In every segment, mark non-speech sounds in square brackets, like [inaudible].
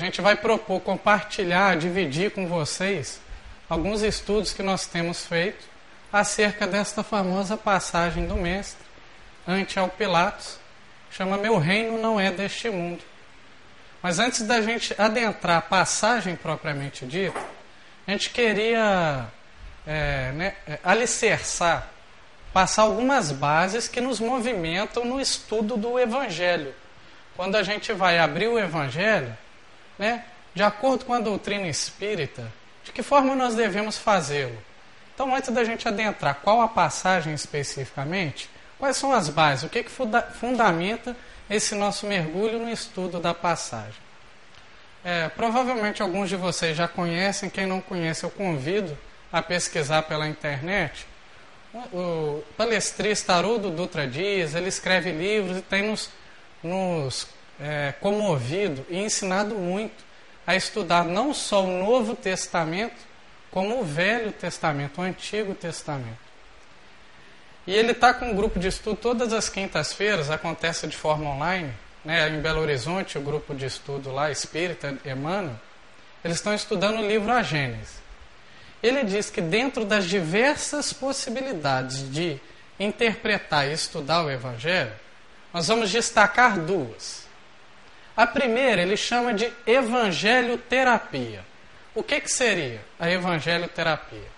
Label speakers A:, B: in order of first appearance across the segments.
A: gente vai propor compartilhar, dividir com vocês alguns estudos que nós temos feito acerca desta famosa passagem do Mestre ante ao Pilatos, chama Meu Reino não é deste mundo. Mas antes da gente adentrar a passagem propriamente dita, a gente queria é, né, é, alicerçar, passar algumas bases que nos movimentam no estudo do Evangelho. Quando a gente vai abrir o Evangelho, né, de acordo com a doutrina espírita, de que forma nós devemos fazê-lo? Então, antes da gente adentrar qual a passagem especificamente, quais são as bases, o que, que funda fundamenta esse nosso mergulho no estudo da passagem? É, provavelmente alguns de vocês já conhecem, quem não conhece, eu convido a pesquisar pela internet. O palestrista Haroldo Dutra Dias, ele escreve livros e tem nos, nos é, comovido e ensinado muito a estudar não só o Novo Testamento, como o Velho Testamento, o Antigo Testamento. E ele está com um grupo de estudo todas as quintas-feiras, acontece de forma online, né, em Belo Horizonte, o grupo de estudo lá, Espírita Emmanuel, eles estão estudando o livro A Gênese. Ele diz que dentro das diversas possibilidades de interpretar e estudar o Evangelho, nós vamos destacar duas. A primeira ele chama de evangelho terapia. O que, que seria a evangelho terapia?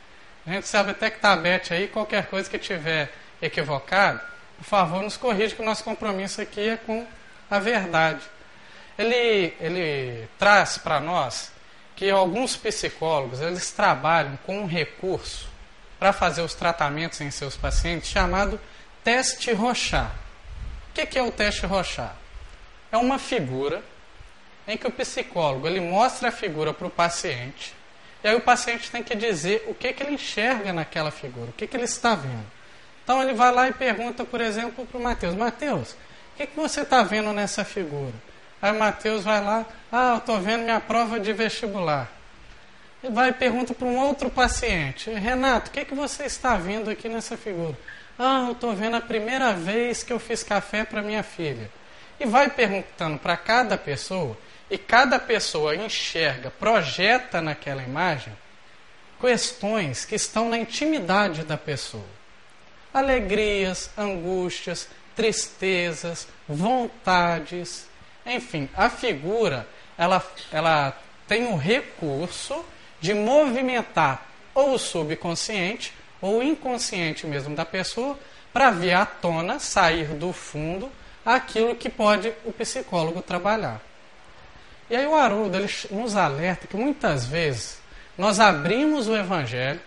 A: A gente sabe até que está aberto aí, qualquer coisa que tiver equivocado, por favor, nos corrija que o nosso compromisso aqui é com a verdade. Ele, ele traz para nós que alguns psicólogos eles trabalham com um recurso para fazer os tratamentos em seus pacientes chamado teste Rochat. O que, que é o teste Rochat? É uma figura em que o psicólogo ele mostra a figura para o paciente e aí o paciente tem que dizer o que, que ele enxerga naquela figura, o que, que ele está vendo. Então ele vai lá e pergunta, por exemplo, para o Mateus: Mateus, o que, que você está vendo nessa figura? Aí o Mateus vai lá: Ah, eu estou vendo minha prova de vestibular. E vai e pergunta para um outro paciente: Renato, o que, que você está vendo aqui nessa figura? Ah, eu estou vendo a primeira vez que eu fiz café para minha filha e vai perguntando para cada pessoa, e cada pessoa enxerga, projeta naquela imagem questões que estão na intimidade da pessoa. Alegrias, angústias, tristezas, vontades, enfim, a figura ela, ela tem o recurso de movimentar ou o subconsciente ou o inconsciente mesmo da pessoa para vir à tona, sair do fundo aquilo que pode o psicólogo trabalhar. E aí o Haroldo ele nos alerta que muitas vezes nós abrimos o Evangelho,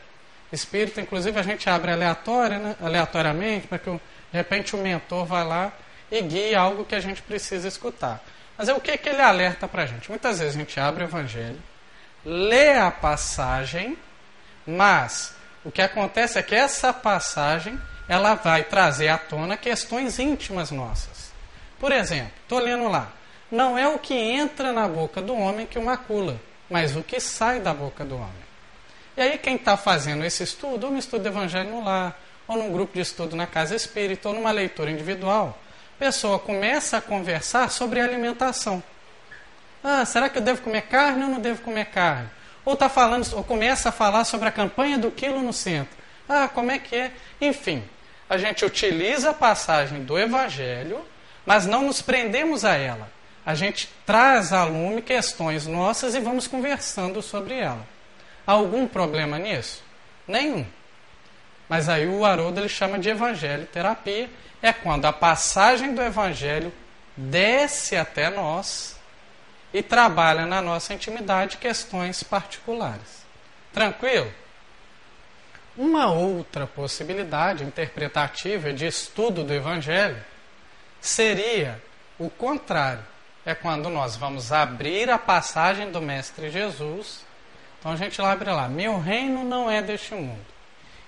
A: Espírito, inclusive a gente abre aleatório, né, aleatoriamente, para que de repente o mentor vá lá e guie algo que a gente precisa escutar. Mas é o que, que ele alerta para a gente? Muitas vezes a gente abre o Evangelho, lê a passagem, mas o que acontece é que essa passagem ela vai trazer à tona questões íntimas nossas. Por exemplo, estou lendo lá. Não é o que entra na boca do homem que o macula, mas o que sai da boca do homem. E aí, quem está fazendo esse estudo, ou no estudo do Evangelho no ou num grupo de estudo na casa espírita, ou numa leitura individual, a pessoa começa a conversar sobre alimentação. Ah, será que eu devo comer carne ou não devo comer carne? Ou tá falando, ou começa a falar sobre a campanha do quilo no centro. Ah, como é que é? Enfim, a gente utiliza a passagem do Evangelho mas não nos prendemos a ela. A gente traz à lume questões nossas e vamos conversando sobre ela. Há algum problema nisso? Nenhum. Mas aí o Haroldo ele chama de evangelho terapia, é quando a passagem do evangelho desce até nós e trabalha na nossa intimidade questões particulares. Tranquilo? Uma outra possibilidade interpretativa de estudo do evangelho seria o contrário. É quando nós vamos abrir a passagem do Mestre Jesus. Então a gente abre lá: Meu reino não é deste mundo.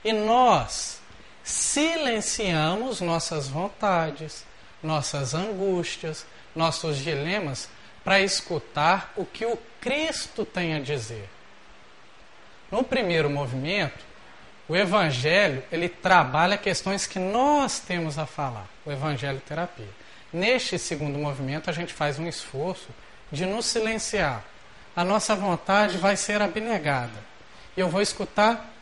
A: E nós silenciamos nossas vontades, nossas angústias, nossos dilemas para escutar o que o Cristo tem a dizer. No primeiro movimento, o evangelho, ele trabalha questões que nós temos a falar, o evangelho terapia. Neste segundo movimento, a gente faz um esforço de nos silenciar, a nossa vontade vai ser abnegada. E eu vou escutar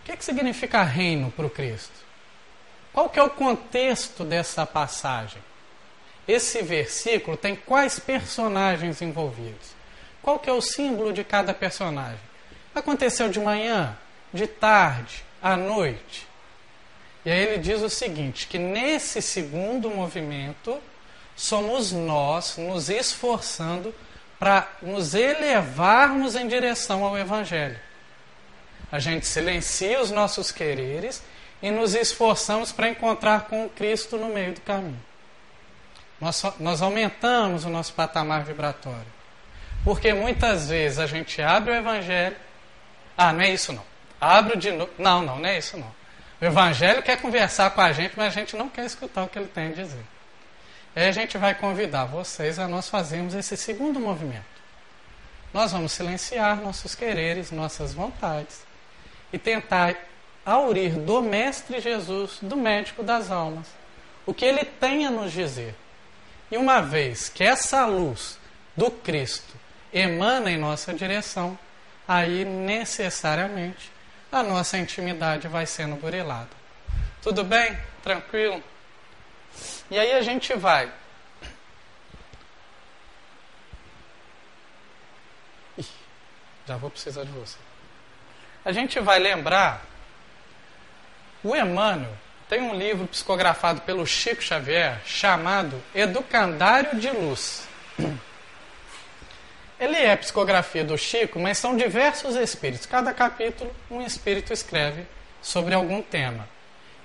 A: o que, que significa reino para o Cristo. Qual que é o contexto dessa passagem? Esse versículo tem quais personagens envolvidos? Qual que é o símbolo de cada personagem? Aconteceu de manhã, de tarde, à noite. E aí ele diz o seguinte: que nesse segundo movimento somos nós nos esforçando para nos elevarmos em direção ao Evangelho. A gente silencia os nossos quereres e nos esforçamos para encontrar com Cristo no meio do caminho. Nós, nós aumentamos o nosso patamar vibratório. Porque muitas vezes a gente abre o Evangelho. Ah, não é isso não. Abre de novo. Não, não, não é isso não. O Evangelho quer conversar com a gente, mas a gente não quer escutar o que ele tem a dizer. Aí a gente vai convidar vocês a nós fazermos esse segundo movimento. Nós vamos silenciar nossos quereres, nossas vontades e tentar aurir do Mestre Jesus, do médico das almas, o que ele tem a nos dizer. E uma vez que essa luz do Cristo emana em nossa direção, aí necessariamente a nossa intimidade vai sendo burilada. Tudo bem? Tranquilo? E aí a gente vai. Ih, já vou precisar de você. A gente vai lembrar. O Emmanuel tem um livro psicografado pelo Chico Xavier chamado Educandário de Luz. Ele é psicografia do Chico, mas são diversos espíritos. Cada capítulo, um espírito escreve sobre algum tema.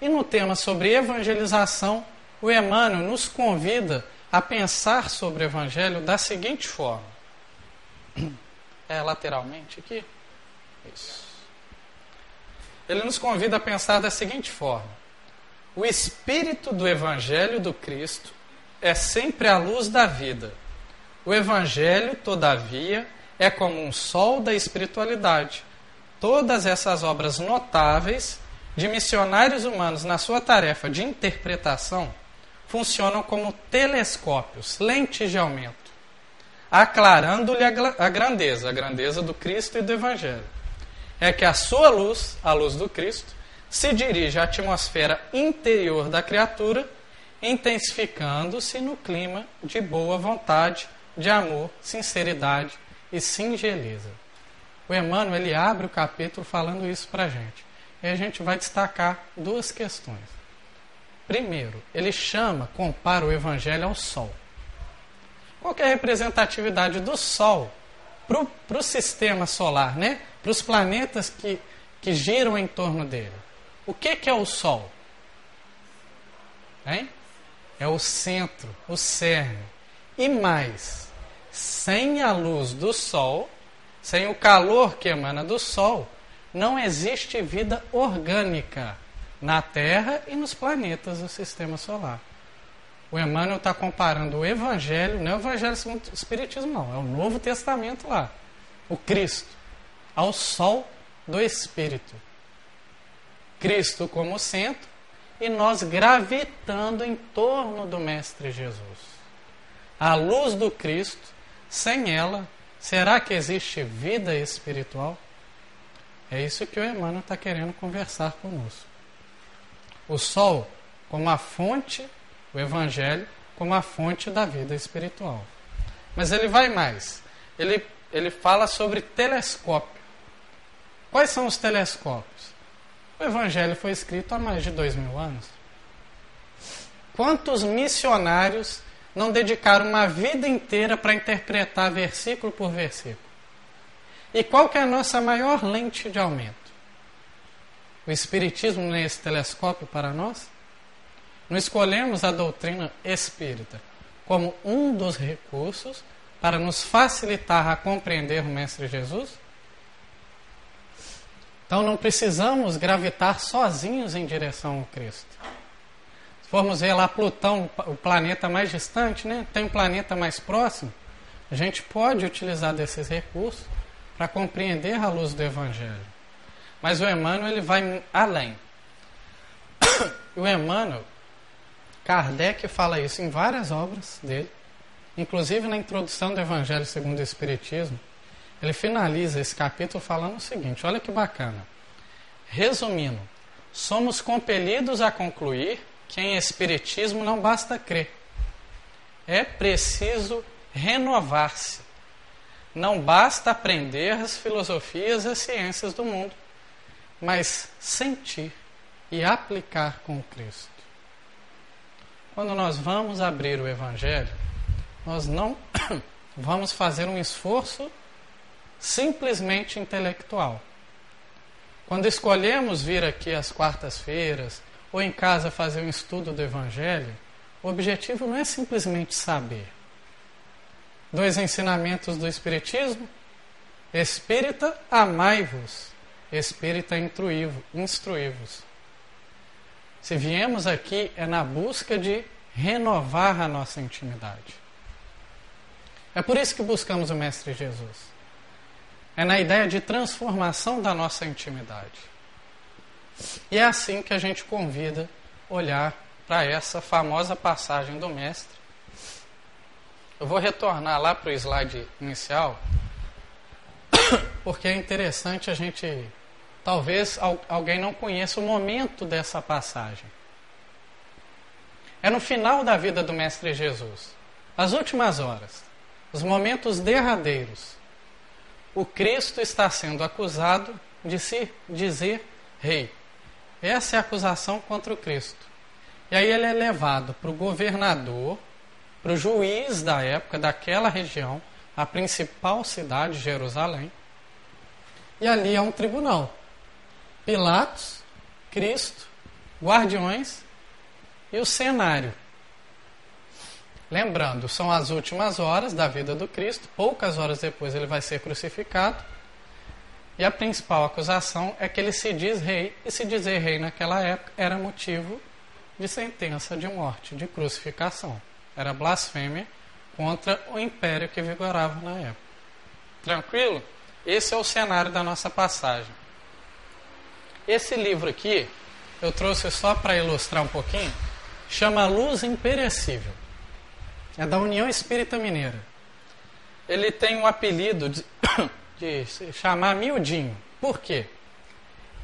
A: E no tema sobre evangelização, o Emmanuel nos convida a pensar sobre o Evangelho da seguinte forma. É lateralmente aqui? Isso. Ele nos convida a pensar da seguinte forma: o espírito do Evangelho do Cristo é sempre a luz da vida. O Evangelho, todavia, é como um sol da espiritualidade. Todas essas obras notáveis de missionários humanos na sua tarefa de interpretação funcionam como telescópios, lentes de aumento, aclarando-lhe a grandeza, a grandeza do Cristo e do Evangelho. É que a sua luz, a luz do Cristo, se dirige à atmosfera interior da criatura, intensificando-se no clima de boa vontade, de amor, sinceridade e singeleza. O Emmanuel ele abre o capítulo falando isso para a gente. E a gente vai destacar duas questões. Primeiro, ele chama, compara o Evangelho ao Sol. Qual é a representatividade do Sol para o sistema solar, né? para os planetas que, que giram em torno dele? O que, que é o Sol? Hein? É o centro, o cerne. E mais, sem a luz do Sol, sem o calor que emana do Sol, não existe vida orgânica na Terra e nos planetas do sistema solar. O Emmanuel está comparando o Evangelho, não é o Evangelho segundo o Espiritismo, não, é o Novo Testamento lá, o Cristo, ao Sol do Espírito. Cristo como centro e nós gravitando em torno do Mestre Jesus. A luz do Cristo, sem ela, será que existe vida espiritual? É isso que o Emmanuel está querendo conversar conosco o sol como a fonte, o evangelho como a fonte da vida espiritual. Mas ele vai mais. Ele, ele fala sobre telescópio. Quais são os telescópios? O evangelho foi escrito há mais de dois mil anos. Quantos missionários não dedicaram uma vida inteira para interpretar versículo por versículo? E qual que é a nossa maior lente de aumento? o Espiritismo não é esse telescópio para nós? Não escolhemos a doutrina espírita como um dos recursos para nos facilitar a compreender o Mestre Jesus? Então não precisamos gravitar sozinhos em direção ao Cristo. Formos ver lá Plutão, o planeta mais distante, né? tem um planeta mais próximo, a gente pode utilizar desses recursos para compreender a luz do Evangelho. Mas o Emmanuel ele vai além. [coughs] o Emmanuel, Kardec fala isso em várias obras dele, inclusive na introdução do Evangelho segundo o Espiritismo. ele finaliza esse capítulo falando o seguinte: olha que bacana. Resumindo, somos compelidos a concluir que em Espiritismo não basta crer, é preciso renovar-se. Não basta aprender as filosofias e as ciências do mundo, mas sentir e aplicar com Cristo. Quando nós vamos abrir o Evangelho, nós não [coughs] vamos fazer um esforço simplesmente intelectual. Quando escolhemos vir aqui às quartas-feiras ou em casa fazer um estudo do Evangelho, o objetivo não é simplesmente saber. Dois ensinamentos do Espiritismo: Espírita, amai-vos, Espírita, instruí-vos. Se viemos aqui é na busca de renovar a nossa intimidade. É por isso que buscamos o Mestre Jesus. É na ideia de transformação da nossa intimidade. E é assim que a gente convida olhar para essa famosa passagem do Mestre. Eu vou retornar lá para o slide inicial, [coughs] porque é interessante a gente. Talvez alguém não conheça o momento dessa passagem. É no final da vida do Mestre Jesus, as últimas horas, os momentos derradeiros o Cristo está sendo acusado de se dizer rei. Essa é a acusação contra o Cristo. E aí ele é levado para o governador, para o juiz da época, daquela região, a principal cidade, Jerusalém. E ali é um tribunal. Pilatos, Cristo, guardiões e o cenário. Lembrando, são as últimas horas da vida do Cristo, poucas horas depois ele vai ser crucificado. E a principal acusação é que ele se diz rei, e se dizer rei naquela época era motivo de sentença de morte, de crucificação. Era blasfêmia contra o império que vigorava na época. Tranquilo? Esse é o cenário da nossa passagem. Esse livro aqui, eu trouxe só para ilustrar um pouquinho, chama Luz Imperecível. É da União Espírita Mineira. Ele tem um apelido de, [coughs] de se chamar miudinho. Por quê?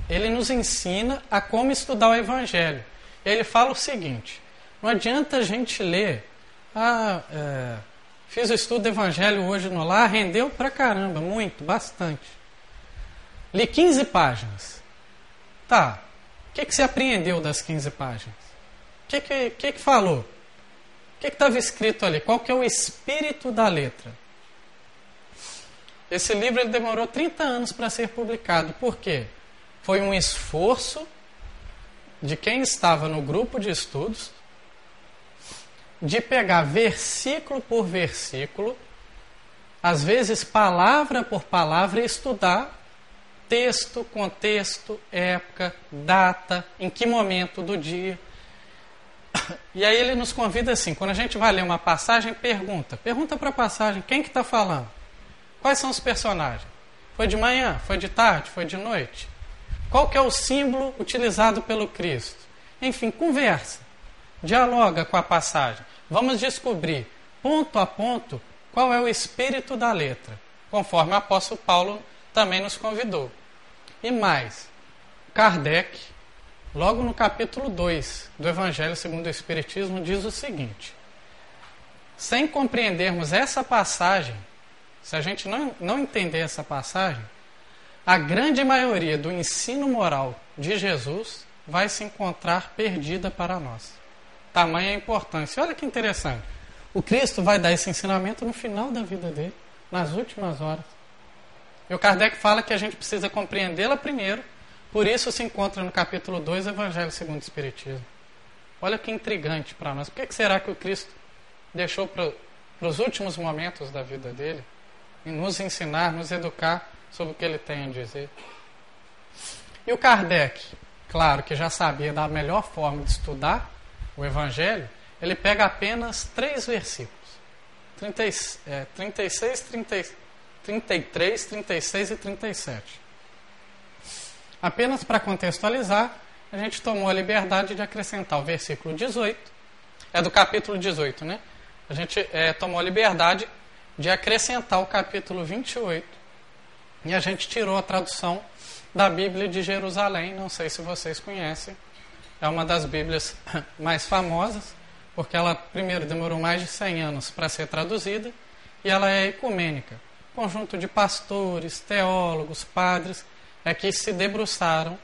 A: Ele nos ensina a como estudar o Evangelho. Ele fala o seguinte: não adianta a gente ler, ah, é, fiz o estudo do Evangelho hoje no lar, rendeu pra caramba, muito, bastante. Li 15 páginas. Tá, o que, que você apreendeu das 15 páginas? O que, que, que, que falou? O que estava escrito ali? Qual que é o espírito da letra? Esse livro ele demorou 30 anos para ser publicado. Por quê? Foi um esforço de quem estava no grupo de estudos de pegar versículo por versículo, às vezes palavra por palavra, e estudar texto, contexto, época, data, em que momento do dia. E aí ele nos convida assim, quando a gente vai ler uma passagem, pergunta. Pergunta para a passagem, quem que está falando? Quais são os personagens? Foi de manhã? Foi de tarde? Foi de noite? Qual que é o símbolo utilizado pelo Cristo? Enfim, conversa. Dialoga com a passagem. Vamos descobrir, ponto a ponto, qual é o espírito da letra, conforme o apóstolo Paulo também nos convidou. E mais, Kardec logo no capítulo 2 do Evangelho segundo o Espiritismo, diz o seguinte: sem compreendermos essa passagem, se a gente não, não entender essa passagem, a grande maioria do ensino moral de Jesus vai se encontrar perdida para nós. Tamanha a importância. Olha que interessante. O Cristo vai dar esse ensinamento no final da vida dele, nas últimas horas. E o Kardec fala que a gente precisa compreendê-la primeiro por isso se encontra no capítulo 2 do Evangelho segundo o Espiritismo. Olha que intrigante para nós. Por que será que o Cristo deixou para os últimos momentos da vida dele e nos ensinar, nos educar sobre o que ele tem a dizer? E o Kardec, claro que já sabia da melhor forma de estudar o Evangelho, ele pega apenas três versículos: 30, é, 36, 30, 33, 36 e 37. Apenas para contextualizar, a gente tomou a liberdade de acrescentar o versículo 18, é do capítulo 18, né? A gente é, tomou a liberdade de acrescentar o capítulo 28 E a gente tirou a tradução da Bíblia de Jerusalém, não sei se vocês conhecem. É uma das Bíblias [laughs] mais famosas, porque ela, primeiro, demorou mais de 100 anos para ser traduzida, e ela é ecumênica. Conjunto de pastores, teólogos, padres, é que se debruçaram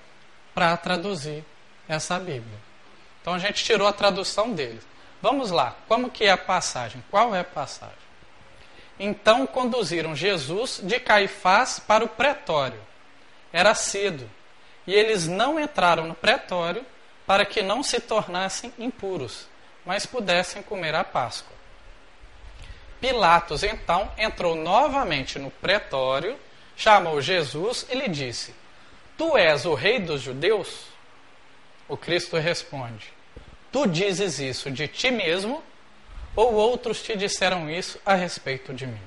A: para traduzir essa Bíblia. Então a gente tirou a tradução deles. Vamos lá, como que é a passagem? Qual é a passagem? Então conduziram Jesus de Caifás para o pretório. Era cedo, e eles não entraram no pretório para que não se tornassem impuros, mas pudessem comer a Páscoa. Pilatos então entrou novamente no pretório, chamou Jesus e lhe disse: Tu és o rei dos judeus? O Cristo responde: Tu dizes isso de ti mesmo, ou outros te disseram isso a respeito de mim?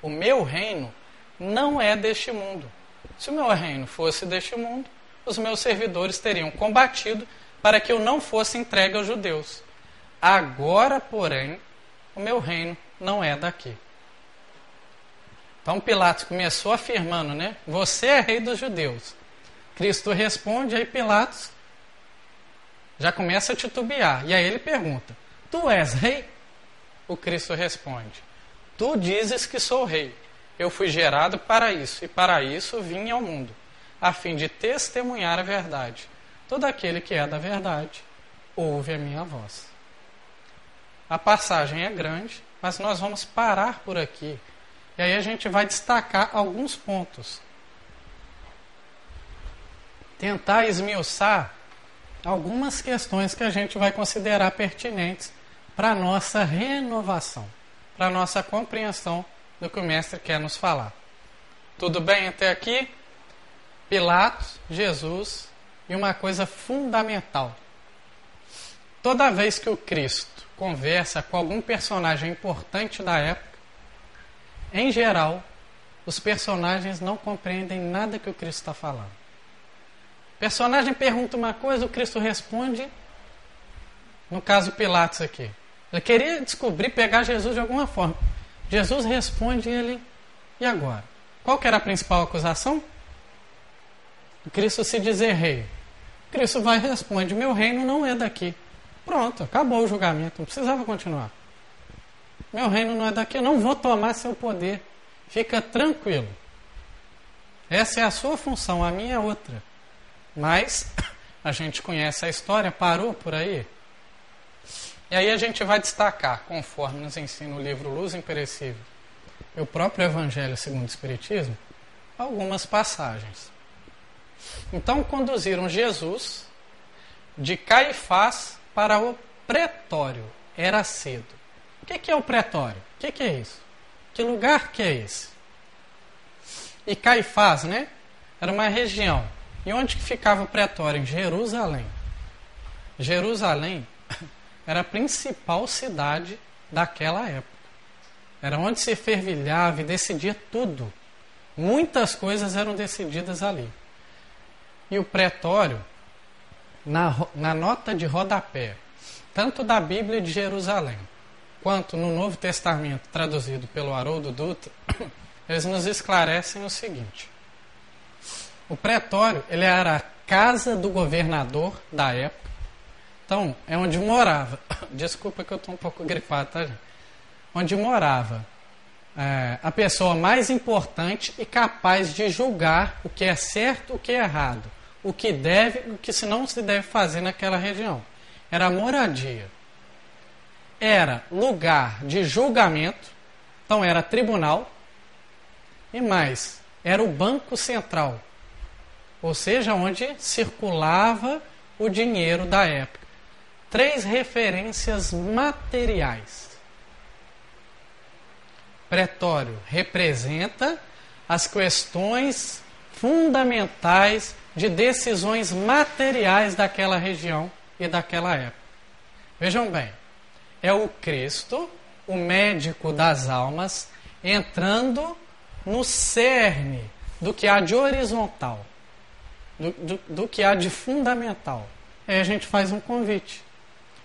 A: O meu reino não é deste mundo. Se o meu reino fosse deste mundo, os meus servidores teriam combatido para que eu não fosse entregue aos judeus. Agora, porém, o meu reino não é daqui. Então Pilatos começou afirmando, né? Você é rei dos judeus. Cristo responde, aí Pilatos já começa a titubear. E aí ele pergunta: Tu és rei? O Cristo responde: Tu dizes que sou rei. Eu fui gerado para isso, e para isso vim ao mundo, a fim de testemunhar a verdade. Todo aquele que é da verdade ouve a minha voz. A passagem é grande, mas nós vamos parar por aqui. E aí a gente vai destacar alguns pontos. Tentar esmiuçar algumas questões que a gente vai considerar pertinentes para a nossa renovação, para a nossa compreensão do que o Mestre quer nos falar. Tudo bem até aqui? Pilatos, Jesus e uma coisa fundamental. Toda vez que o Cristo conversa com algum personagem importante da época, em geral, os personagens não compreendem nada que o Cristo está falando. O personagem pergunta uma coisa, o Cristo responde. No caso Pilatos aqui. Ele queria descobrir, pegar Jesus de alguma forma. Jesus responde ele, e agora? Qual era a principal acusação? Cristo se dizer rei. Cristo vai e responde, meu reino não é daqui. Pronto, acabou o julgamento, não precisava continuar. Meu reino não é daqui, eu não vou tomar seu poder. Fica tranquilo. Essa é a sua função, a minha é outra. Mas [coughs] a gente conhece a história, parou por aí. E aí a gente vai destacar, conforme nos ensina o livro Luz Imperecível e o próprio Evangelho segundo o Espiritismo, algumas passagens. Então conduziram Jesus de Caifás para o pretório. Era cedo. O que é o pretório? O que é isso? Que lugar que é esse? E Caifás, né? Era uma região e onde que ficava o pretório? Em Jerusalém. Jerusalém era a principal cidade daquela época. Era onde se fervilhava e decidia tudo. Muitas coisas eram decididas ali. E o pretório, na, na nota de rodapé, tanto da Bíblia de Jerusalém, quanto no Novo Testamento, traduzido pelo Haroldo Dutra, [coughs] eles nos esclarecem o seguinte. O pretório ele era a casa do governador da época. Então, é onde morava. [coughs] Desculpa que eu estou um pouco gripado, tá? Onde morava é, a pessoa mais importante e capaz de julgar o que é certo, o que é errado, o que deve o que não se deve fazer naquela região. Era a moradia. Era lugar de julgamento, então era tribunal, e mais, era o Banco Central, ou seja, onde circulava o dinheiro da época. Três referências materiais. Pretório representa as questões fundamentais de decisões materiais daquela região e daquela época. Vejam bem, é o Cristo, o médico das almas, entrando no cerne do que há de horizontal do, do, do que há de fundamental. Aí a gente faz um convite.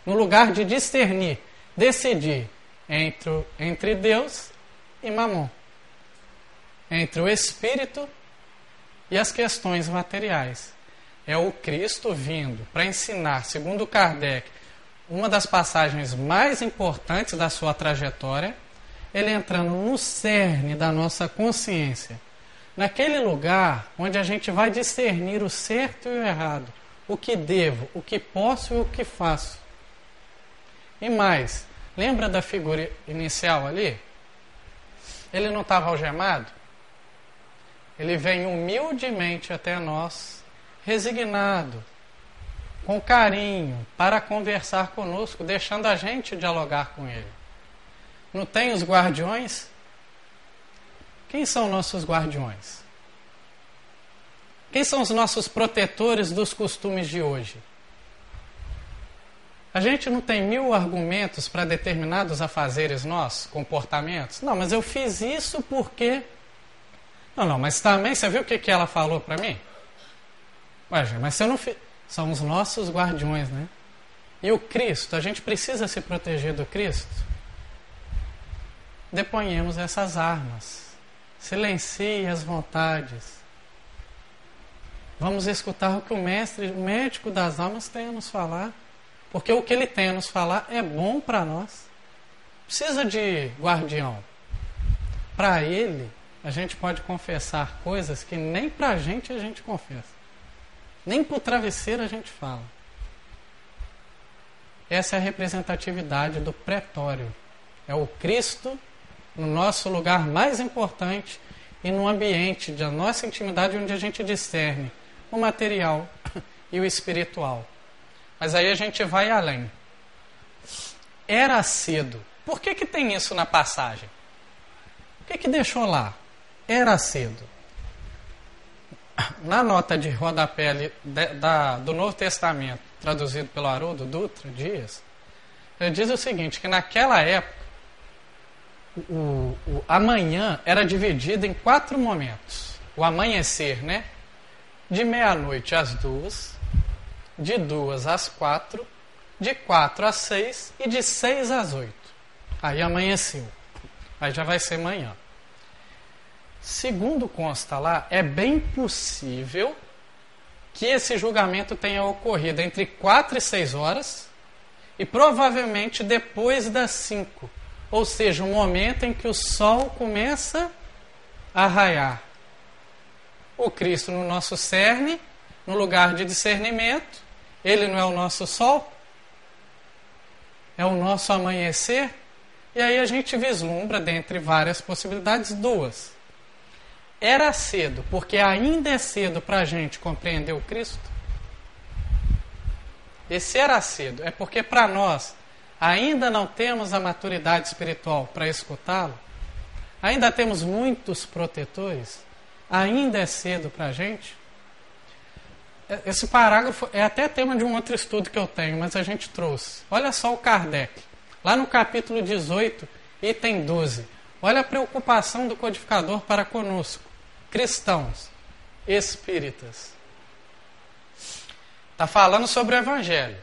A: No lugar de discernir, decidir entre, entre Deus e Mamon. entre o espírito e as questões materiais. É o Cristo vindo para ensinar, segundo Kardec, uma das passagens mais importantes da sua trajetória, ele entrando no cerne da nossa consciência, naquele lugar onde a gente vai discernir o certo e o errado, o que devo, o que posso e o que faço. E mais, lembra da figura inicial ali? Ele não estava algemado? Ele vem humildemente até nós, resignado, com carinho, para conversar conosco, deixando a gente dialogar com ele. Não tem os guardiões? Quem são nossos guardiões? Quem são os nossos protetores dos costumes de hoje? A gente não tem mil argumentos para determinados afazeres nossos, comportamentos. Não, mas eu fiz isso porque. Não, não, mas também você viu o que, que ela falou para mim? Ué, mas você não fez. São os nossos guardiões, né? E o Cristo, a gente precisa se proteger do Cristo? Deponhemos essas armas. Silencie as vontades. Vamos escutar o que o mestre, o médico das almas tem a nos falar. Porque o que ele tem a nos falar é bom para nós. Precisa de guardião. Para ele, a gente pode confessar coisas que nem para a gente a gente confessa. Nem para o travesseiro a gente fala. Essa é a representatividade do pretório. É o Cristo no nosso lugar mais importante e no ambiente da nossa intimidade onde a gente discerne o material [laughs] e o espiritual. Mas aí a gente vai além. Era cedo. Por que, que tem isso na passagem? O que, que deixou lá? Era cedo na nota de rodapé da, do Novo Testamento, traduzido pelo Haroldo Dutra Dias, ele diz o seguinte, que naquela época, o, o amanhã era dividido em quatro momentos. O amanhecer, né? De meia-noite às duas, de duas às quatro, de quatro às seis e de seis às oito. Aí amanheceu. Aí já vai ser manhã. Segundo consta lá, é bem possível que esse julgamento tenha ocorrido entre 4 e 6 horas e provavelmente depois das 5, ou seja, o um momento em que o sol começa a raiar. O Cristo no nosso cerne, no lugar de discernimento, ele não é o nosso sol, é o nosso amanhecer, e aí a gente vislumbra, dentre várias possibilidades, duas era cedo, porque ainda é cedo para a gente compreender o Cristo? Esse era cedo, é porque para nós ainda não temos a maturidade espiritual para escutá-lo? Ainda temos muitos protetores? Ainda é cedo para a gente? É, esse parágrafo é até tema de um outro estudo que eu tenho, mas a gente trouxe. Olha só o Kardec, lá no capítulo 18, item 12. Olha a preocupação do codificador para conosco cristãos, espíritas. Está falando sobre o Evangelho.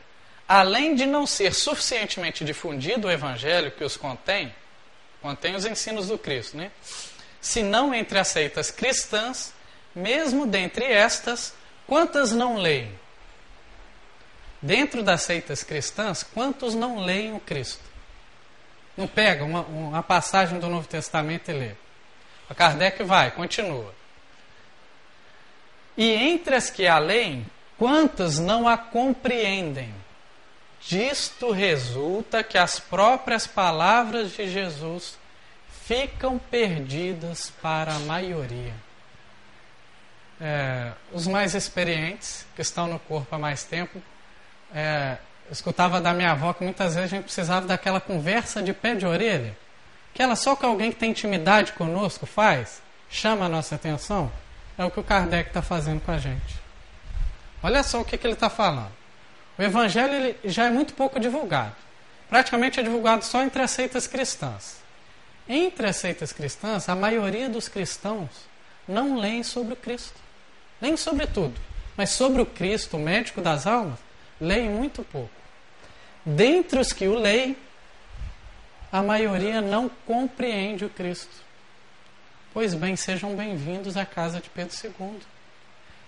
A: Além de não ser suficientemente difundido o Evangelho que os contém, contém os ensinos do Cristo, né? Se não entre as seitas cristãs, mesmo dentre estas, quantas não leem? Dentro das seitas cristãs, quantos não leem o Cristo? Não pega uma, uma passagem do Novo Testamento e lê. A Kardec vai, continua. E entre as que a leem, quantas não a compreendem? Disto resulta que as próprias palavras de Jesus ficam perdidas para a maioria. É, os mais experientes, que estão no corpo há mais tempo, é, escutava da minha avó que muitas vezes a gente precisava daquela conversa de pé de orelha, que ela só que alguém que tem intimidade conosco faz, chama a nossa atenção. É o que o Kardec está fazendo com a gente. Olha só o que, que ele está falando. O Evangelho já é muito pouco divulgado. Praticamente é divulgado só entre as seitas cristãs. Entre as seitas cristãs, a maioria dos cristãos não leem sobre o Cristo. Nem sobre tudo. Mas sobre o Cristo, o médico das almas, leem muito pouco. Dentre os que o leem, a maioria não compreende o Cristo. Pois bem, sejam bem-vindos à casa de Pedro II,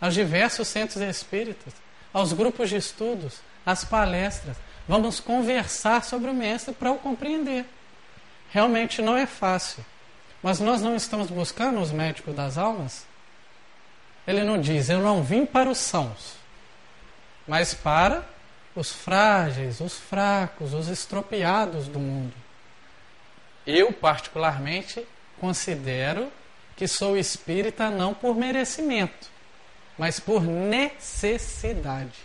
A: aos diversos centros espíritas, aos grupos de estudos, às palestras. Vamos conversar sobre o Mestre para o compreender. Realmente não é fácil, mas nós não estamos buscando os médicos das almas? Ele não diz, eu não vim para os sãos, mas para os frágeis, os fracos, os estropiados do mundo. Eu, particularmente, considero que sou espírita não por merecimento, mas por necessidade.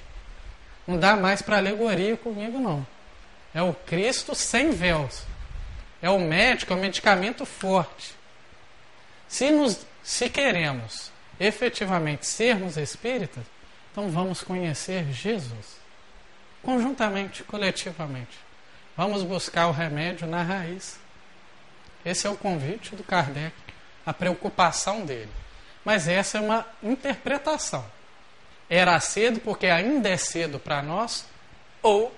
A: Não dá mais para alegoria comigo, não. É o Cristo sem véus. É o médico, é o medicamento forte. Se, nos, se queremos efetivamente sermos espíritas, então vamos conhecer Jesus. Conjuntamente, coletivamente. Vamos buscar o remédio na raiz. Esse é o convite do Kardec, a preocupação dele. Mas essa é uma interpretação. Era cedo porque ainda é cedo para nós, ou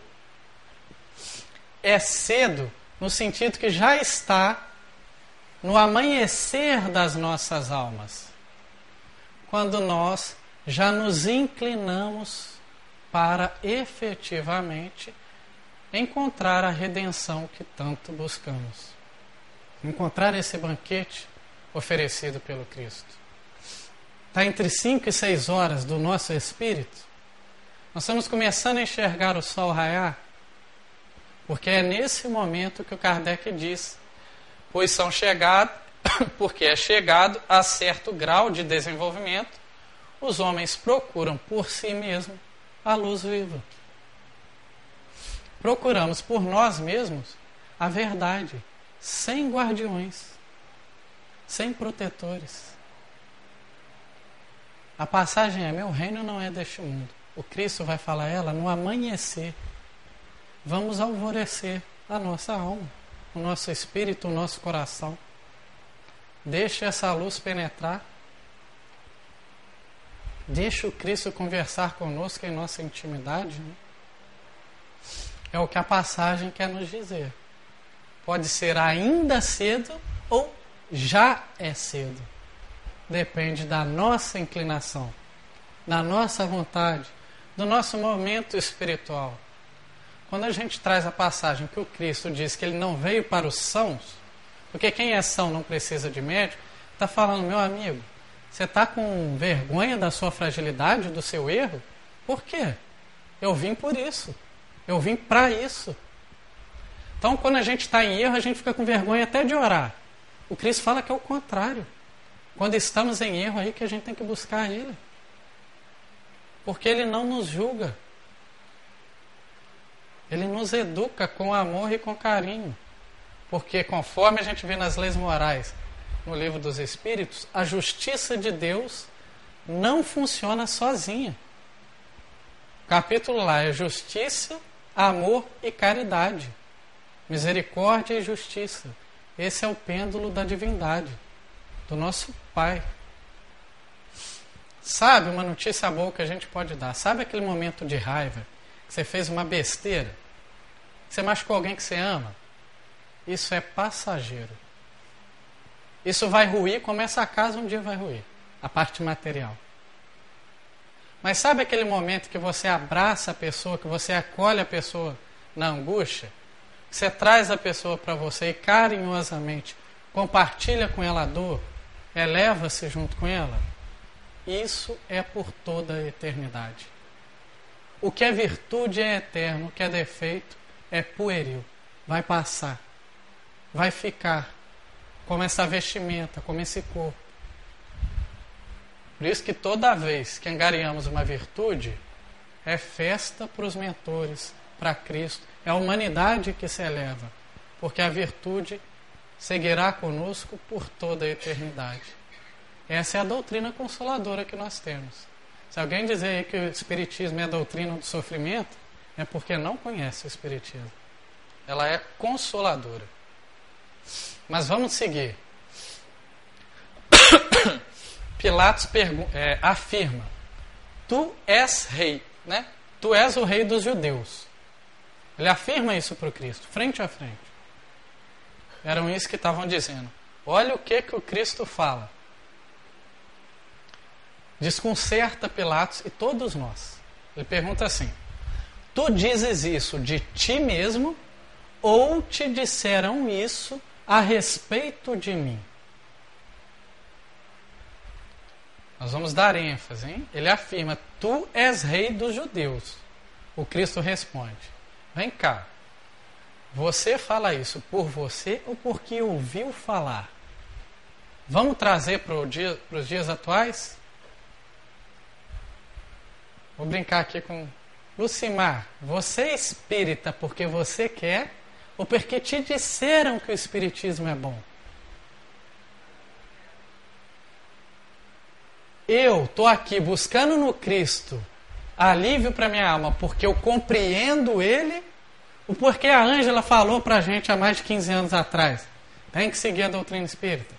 A: é cedo no sentido que já está no amanhecer das nossas almas, quando nós já nos inclinamos para efetivamente encontrar a redenção que tanto buscamos. Encontrar esse banquete oferecido pelo Cristo. Está entre 5 e 6 horas do nosso espírito. Nós estamos começando a enxergar o sol raiar, porque é nesse momento que o Kardec diz: pois são chegados, [coughs] porque é chegado a certo grau de desenvolvimento, os homens procuram por si mesmos a luz viva. Procuramos por nós mesmos a verdade, sem guardiões, sem protetores. A passagem é: meu reino não é deste mundo. O Cristo vai falar ela no amanhecer. Vamos alvorecer a nossa alma, o nosso espírito, o nosso coração. Deixe essa luz penetrar Deixa o Cristo conversar conosco em nossa intimidade. Né? É o que a passagem quer nos dizer. Pode ser ainda cedo ou já é cedo. Depende da nossa inclinação, da nossa vontade, do nosso momento espiritual. Quando a gente traz a passagem que o Cristo diz que ele não veio para os sãos, porque quem é são não precisa de médico, está falando, meu amigo, você está com vergonha da sua fragilidade, do seu erro? Por quê? Eu vim por isso. Eu vim para isso. Então, quando a gente está em erro, a gente fica com vergonha até de orar. O Cristo fala que é o contrário. Quando estamos em erro, aí que a gente tem que buscar Ele. Porque Ele não nos julga. Ele nos educa com amor e com carinho. Porque conforme a gente vê nas leis morais, no livro dos Espíritos, a justiça de Deus não funciona sozinha. O capítulo lá é justiça, amor e caridade. Misericórdia e justiça. Esse é o pêndulo da divindade, do nosso Pai. Sabe uma notícia boa que a gente pode dar? Sabe aquele momento de raiva que você fez uma besteira? Você machucou alguém que você ama? Isso é passageiro. Isso vai ruir como essa casa um dia vai ruir a parte material. Mas sabe aquele momento que você abraça a pessoa, que você acolhe a pessoa na angústia? Você traz a pessoa para você e carinhosamente compartilha com ela a dor, eleva-se junto com ela? Isso é por toda a eternidade. O que é virtude é eterno, o que é defeito é pueril. Vai passar, vai ficar como essa vestimenta, como esse corpo. Por isso que toda vez que angariamos uma virtude, é festa para os mentores, para Cristo. É a humanidade que se eleva, porque a virtude seguirá conosco por toda a eternidade. Essa é a doutrina consoladora que nós temos. Se alguém dizer que o Espiritismo é a doutrina do sofrimento, é porque não conhece o Espiritismo. Ela é consoladora. Mas vamos seguir. [coughs] Pilatos é, afirma: Tu és rei, né? Tu és o rei dos judeus. Ele afirma isso para o Cristo, frente a frente. Eram isso que estavam dizendo. Olha o que, que o Cristo fala. Desconcerta Pilatos e todos nós. Ele pergunta assim: Tu dizes isso de ti mesmo ou te disseram isso a respeito de mim? Nós vamos dar ênfase, hein? Ele afirma: Tu és rei dos judeus. O Cristo responde: Vem cá. Você fala isso por você ou porque ouviu falar? Vamos trazer para dia, os dias atuais? Vou brincar aqui com Lucimar. Você é espírita porque você quer ou porque te disseram que o espiritismo é bom? Eu estou aqui buscando no Cristo alívio para minha alma porque eu compreendo Ele ou porque a Ângela falou para a gente há mais de 15 anos atrás. Tem que seguir a doutrina espírita.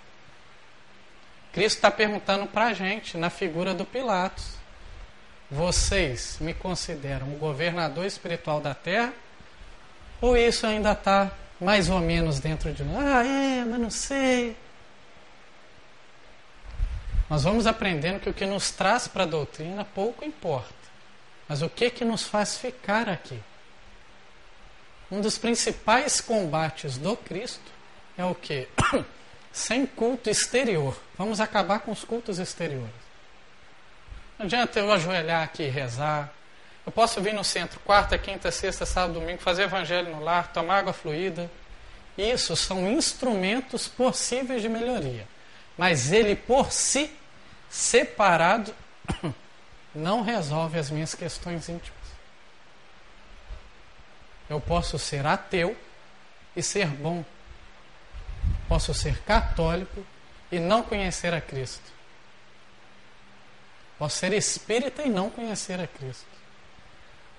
A: Cristo está perguntando para a gente, na figura do Pilatos: Vocês me consideram o governador espiritual da terra? Ou isso ainda está mais ou menos dentro de nós? Ah, é, mas não sei. Nós vamos aprendendo que o que nos traz para a doutrina pouco importa. Mas o que, que nos faz ficar aqui? Um dos principais combates do Cristo é o que? [coughs] sem culto exterior. Vamos acabar com os cultos exteriores. Não adianta eu ajoelhar aqui e rezar. Eu posso vir no centro, quarta, quinta, sexta, sábado, domingo, fazer evangelho no lar, tomar água fluida. Isso são instrumentos possíveis de melhoria. Mas ele por si, separado, [coughs] não resolve as minhas questões íntimas. Eu posso ser ateu e ser bom Posso ser católico e não conhecer a Cristo. Posso ser espírita e não conhecer a Cristo.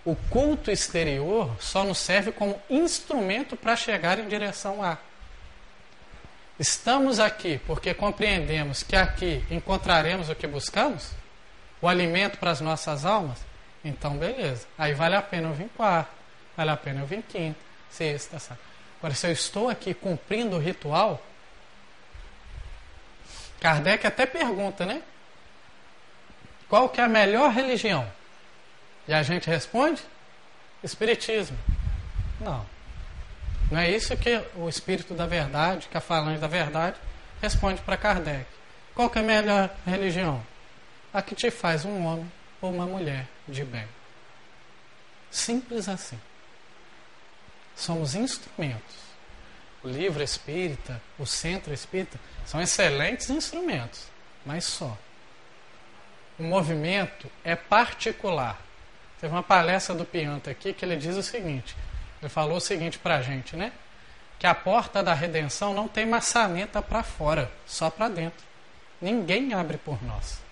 A: O culto exterior só nos serve como instrumento para chegar em direção a. Estamos aqui porque compreendemos que aqui encontraremos o que buscamos? O alimento para as nossas almas? Então, beleza. Aí vale a pena eu vir quarto, vale a pena eu vir quinta, sexta, sábado. Agora, se eu estou aqui cumprindo o ritual, Kardec até pergunta, né? Qual que é a melhor religião? E a gente responde: Espiritismo. Não. Não é isso que o Espírito da Verdade, que a falante da Verdade, responde para Kardec. Qual que é a melhor religião? A que te faz um homem ou uma mulher de bem. Simples assim. Somos instrumentos. O livro espírita, o centro espírita, são excelentes instrumentos, mas só. O movimento é particular. Teve uma palestra do Pianta aqui que ele diz o seguinte: ele falou o seguinte para a gente, né? Que a porta da redenção não tem maçaneta para fora, só para dentro. Ninguém abre por nós.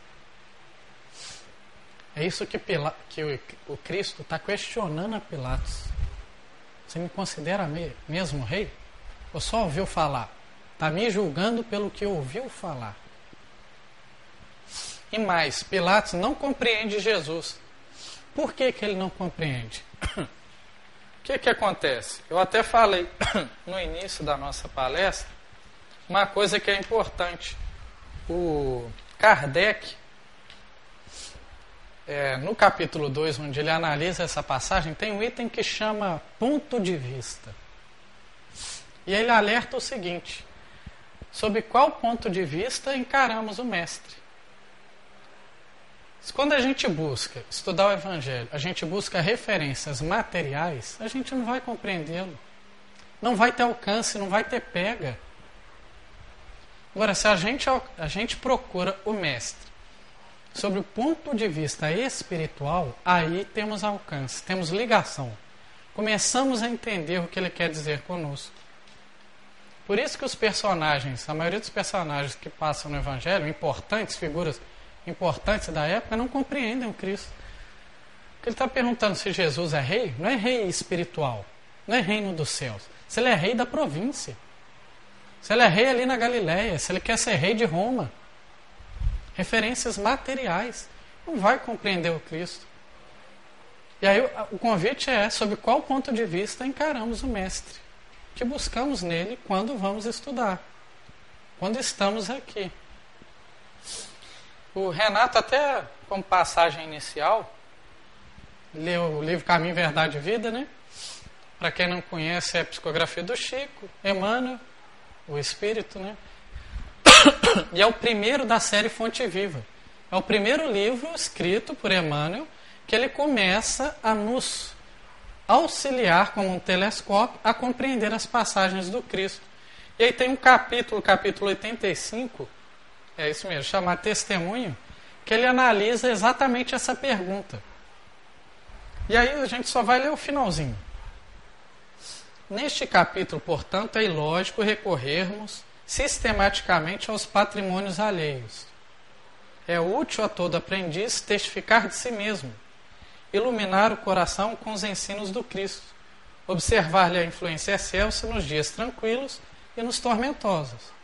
A: É isso que, Pila, que o, o Cristo está questionando a Pilatos. Você me considera mesmo rei? Ou só ouviu falar? Está me julgando pelo que ouviu falar. E mais, Pilatos não compreende Jesus. Por que, que ele não compreende? O que, que acontece? Eu até falei [coughs] no início da nossa palestra uma coisa que é importante. O Kardec, é, no capítulo 2, onde ele analisa essa passagem, tem um item que chama ponto de vista. E ele alerta o seguinte: sob qual ponto de vista encaramos o Mestre? Quando a gente busca estudar o Evangelho, a gente busca referências materiais, a gente não vai compreendê-lo. Não vai ter alcance, não vai ter pega. Agora, se a gente, a gente procura o Mestre sobre o ponto de vista espiritual, aí temos alcance, temos ligação. Começamos a entender o que ele quer dizer conosco. Por isso que os personagens, a maioria dos personagens que passam no Evangelho, importantes, figuras importantes da época, não compreendem o Cristo. Ele está perguntando se Jesus é rei, não é rei espiritual, não é reino dos céus. Se ele é rei da província. Se ele é rei ali na Galiléia, se ele quer ser rei de Roma referências materiais. Não vai compreender o Cristo. E aí o convite é sobre qual ponto de vista encaramos o Mestre, que buscamos nele quando vamos estudar. quando estamos aqui. O Renato, até como passagem inicial, leu o livro Caminho, Verdade e Vida, né? Para quem não conhece, é a psicografia do Chico, Emmanuel, o Espírito, né? [coughs] E é o primeiro da série Fonte Viva. É o primeiro livro escrito por Emmanuel que ele começa a nos auxiliar como um telescópio a compreender as passagens do Cristo. E aí tem um capítulo, capítulo 85, é isso mesmo, chamado Testemunho, que ele analisa exatamente essa pergunta. E aí a gente só vai ler o finalzinho. Neste capítulo, portanto, é ilógico recorrermos sistematicamente aos patrimônios alheios. É útil a todo aprendiz testificar de si mesmo, iluminar o coração com os ensinos do Cristo, observar-lhe a influência excelsa nos dias tranquilos e nos tormentosos.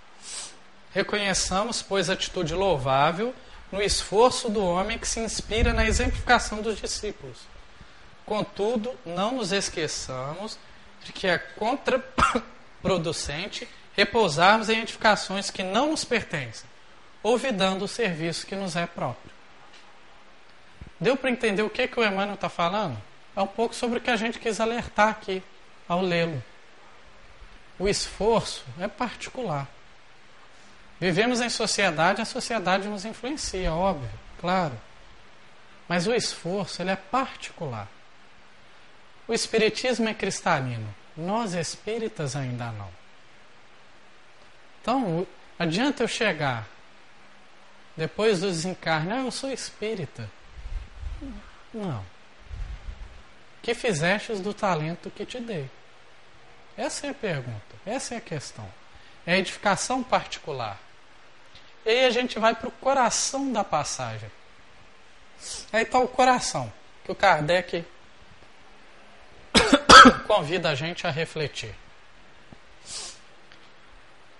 A: Reconheçamos, pois, atitude louvável no esforço do homem que se inspira na exemplificação dos discípulos. Contudo, não nos esqueçamos de que é contraproducente repousarmos em edificações que não nos pertencem, olvidando o serviço que nos é próprio. Deu para entender o que, que o Emmanuel está falando? É um pouco sobre o que a gente quis alertar aqui ao lê-lo. O esforço é particular. Vivemos em sociedade, a sociedade nos influencia, óbvio, claro. Mas o esforço ele é particular. O espiritismo é cristalino. Nós espíritas ainda não. Então, adianta eu chegar depois do desencarne, ah, eu sou espírita. Não. Que fizestes do talento que te dei? Essa é a pergunta, essa é a questão. É a edificação particular. E aí a gente vai para o coração da passagem. Aí está o coração, que o Kardec [coughs] convida a gente a refletir.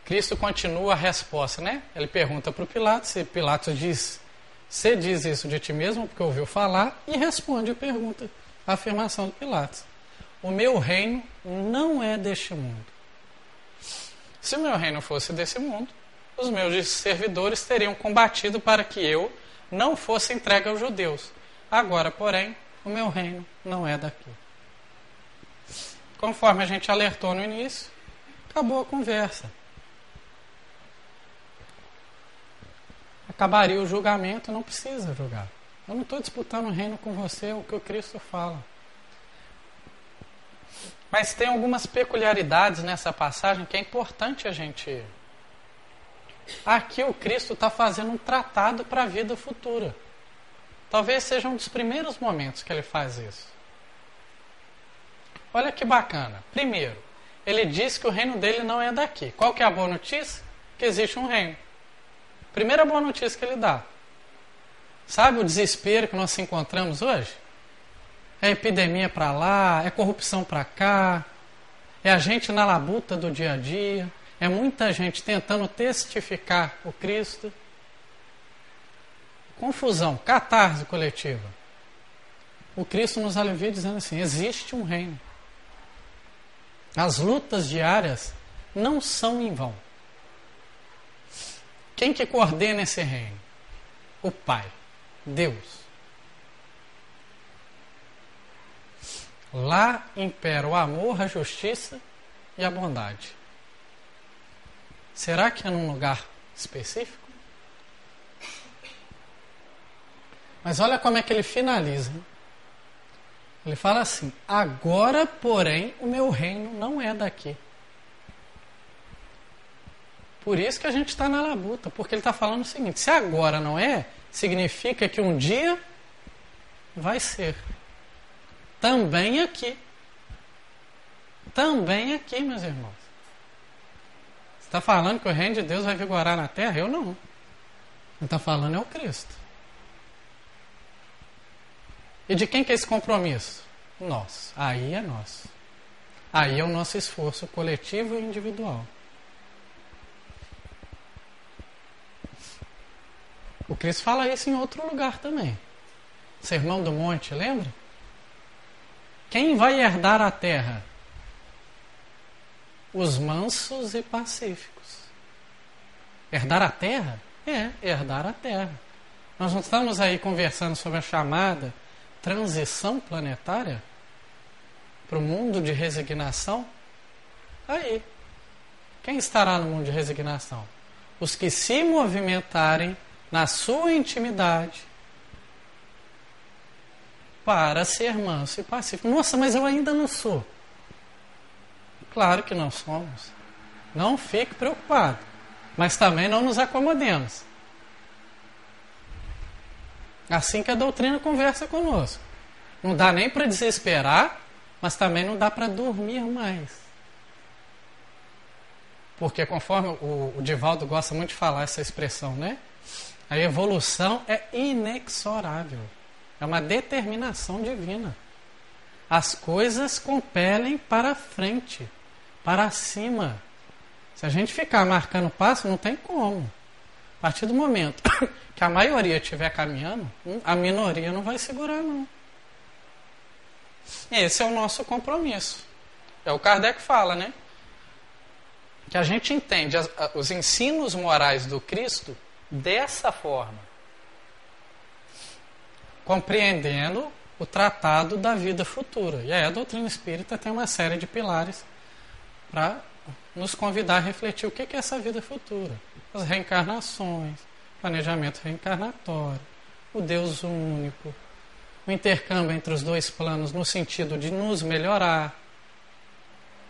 A: Cristo continua a resposta, né? Ele pergunta para o Pilatos, e Pilatos diz: Você diz isso de ti mesmo porque ouviu falar? E responde a pergunta, a afirmação do Pilatos: O meu reino não é deste mundo. Se o meu reino fosse desse mundo, os meus servidores teriam combatido para que eu não fosse entregue aos judeus. Agora, porém, o meu reino não é daqui. Conforme a gente alertou no início, acabou a conversa. acabaria o julgamento, não precisa julgar. Eu não estou disputando o reino com você, é o que o Cristo fala. Mas tem algumas peculiaridades nessa passagem que é importante a gente. Aqui o Cristo está fazendo um tratado para a vida futura. Talvez seja um dos primeiros momentos que ele faz isso. Olha que bacana. Primeiro, ele diz que o reino dele não é daqui. Qual que é a boa notícia? Que existe um reino. Primeira boa notícia que ele dá. Sabe o desespero que nós encontramos hoje? É epidemia para lá, é corrupção para cá, é a gente na labuta do dia a dia, é muita gente tentando testificar o Cristo. Confusão, catarse coletiva. O Cristo nos alivia dizendo assim: existe um reino. As lutas diárias não são em vão. Quem que coordena esse reino? O Pai, Deus. Lá impera o amor, a justiça e a bondade. Será que é num lugar específico? Mas olha como é que ele finaliza. Ele fala assim: Agora, porém, o meu reino não é daqui. Por isso que a gente está na labuta, porque ele está falando o seguinte: se agora não é, significa que um dia vai ser. Também aqui. Também aqui, meus irmãos. Está falando que o reino de Deus vai vigorar na terra? Eu não. Quem está falando é o Cristo. E de quem que é esse compromisso? Nosso. Aí é nosso. Aí é o nosso esforço coletivo e individual. O Cristo fala isso em outro lugar também. Sermão do Monte, lembra? Quem vai herdar a terra? Os mansos e pacíficos. Herdar a terra? É, herdar a terra. Nós não estamos aí conversando sobre a chamada transição planetária para o mundo de resignação? Aí. Quem estará no mundo de resignação? Os que se movimentarem na sua intimidade para ser manso e pacífico. Nossa, mas eu ainda não sou. Claro que não somos. Não fique preocupado. Mas também não nos acomodemos. Assim que a doutrina conversa conosco. Não dá nem para desesperar, mas também não dá para dormir mais. Porque conforme o, o Divaldo gosta muito de falar essa expressão, né? A evolução é inexorável. É uma determinação divina. As coisas compelem para frente, para cima. Se a gente ficar marcando passo, não tem como. A partir do momento [coughs] que a maioria estiver caminhando, a minoria não vai segurar, não. Esse é o nosso compromisso. É o Kardec fala, né? Que a gente entende os ensinos morais do Cristo dessa forma compreendendo o tratado da vida futura. E aí a doutrina espírita tem uma série de pilares para nos convidar a refletir o que é essa vida futura. As reencarnações, planejamento reencarnatório, o Deus único, o intercâmbio entre os dois planos no sentido de nos melhorar.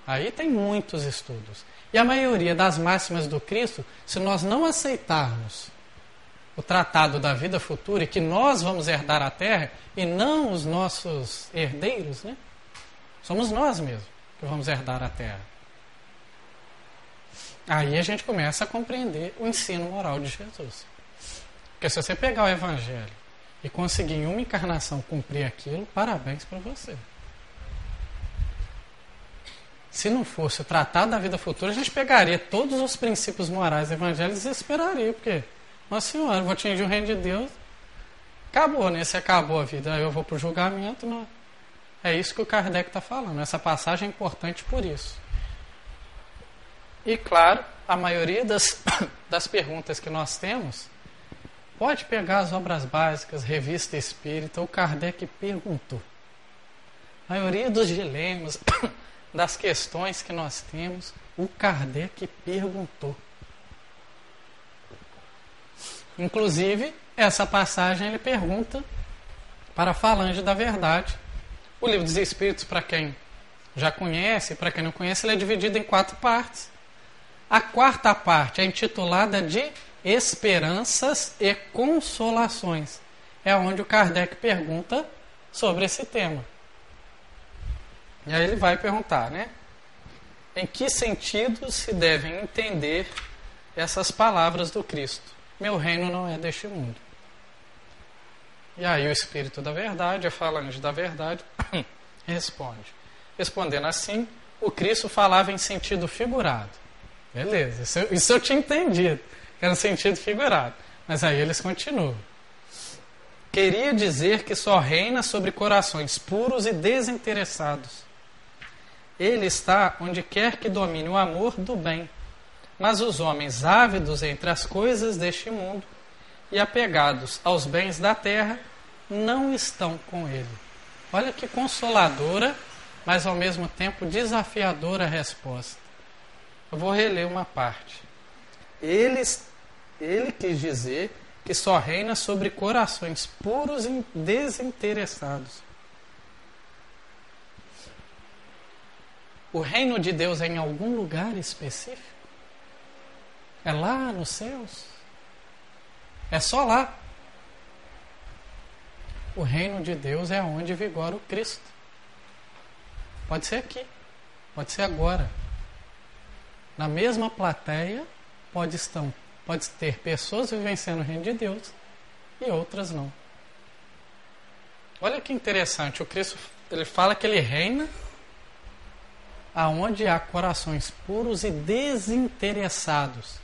A: Aí tem muitos estudos. E a maioria das máximas do Cristo, se nós não aceitarmos o tratado da vida futura e que nós vamos herdar a terra e não os nossos herdeiros, né? Somos nós mesmos que vamos herdar a terra. Aí a gente começa a compreender o ensino moral de Jesus. Porque se você pegar o Evangelho e conseguir em uma encarnação cumprir aquilo, parabéns para você. Se não fosse o tratado da vida futura, a gente pegaria todos os princípios morais do Evangelho e desesperaria, porque nossa Senhora, vou atingir o reino de Deus. Acabou, né? Se acabou a vida, aí eu vou para o julgamento. Não. É isso que o Kardec está falando. Essa passagem é importante por isso. E claro, a maioria das, [coughs] das perguntas que nós temos, pode pegar as obras básicas, revista espírita, o Kardec perguntou. A maioria dos dilemas, [coughs] das questões que nós temos, o Kardec perguntou. Inclusive, essa passagem ele pergunta para a falange da verdade. O livro dos Espíritos, para quem já conhece, para quem não conhece, ele é dividido em quatro partes. A quarta parte é intitulada de Esperanças e Consolações. É onde o Kardec pergunta sobre esse tema. E aí ele vai perguntar, né? Em que sentido se devem entender essas palavras do Cristo? Meu reino não é deste mundo. E aí o Espírito da Verdade, a falange da verdade, [coughs] responde. Respondendo assim, o Cristo falava em sentido figurado. Beleza, isso, eu, isso eu tinha entendido, que era um sentido figurado. Mas aí eles continuam. Queria dizer que só reina sobre corações puros e desinteressados. Ele está onde quer que domine o amor do bem mas os homens ávidos entre as coisas deste mundo e apegados aos bens da terra não estão com ele. Olha que consoladora, mas ao mesmo tempo desafiadora resposta. Eu vou reler uma parte. Ele, ele quis dizer que só reina sobre corações puros e desinteressados. O reino de Deus é em algum lugar específico? É lá nos céus. É só lá. O reino de Deus é onde vigora o Cristo. Pode ser aqui, pode ser agora. Na mesma plateia pode, estão, pode ter pessoas vivenciando o reino de Deus e outras não. Olha que interessante, o Cristo ele fala que ele reina aonde há corações puros e desinteressados.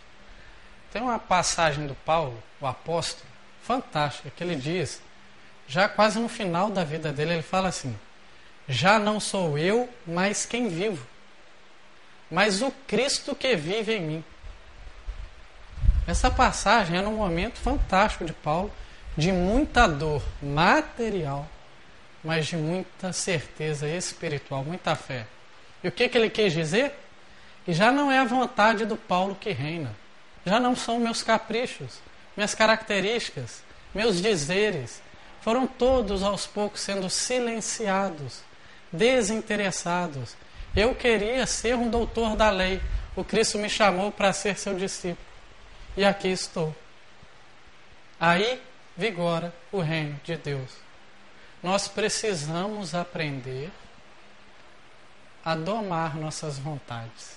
A: Tem uma passagem do Paulo, o apóstolo, fantástica, que ele diz, já quase no final da vida dele, ele fala assim: Já não sou eu, mas quem vivo, mas o Cristo que vive em mim. Essa passagem é um momento fantástico de Paulo, de muita dor material, mas de muita certeza espiritual, muita fé. E o que, que ele quis dizer? Que já não é a vontade do Paulo que reina, já não são meus caprichos, minhas características, meus dizeres, foram todos aos poucos sendo silenciados, desinteressados. Eu queria ser um doutor da lei, o Cristo me chamou para ser seu discípulo. E aqui estou. Aí vigora o reino de Deus. Nós precisamos aprender a domar nossas vontades.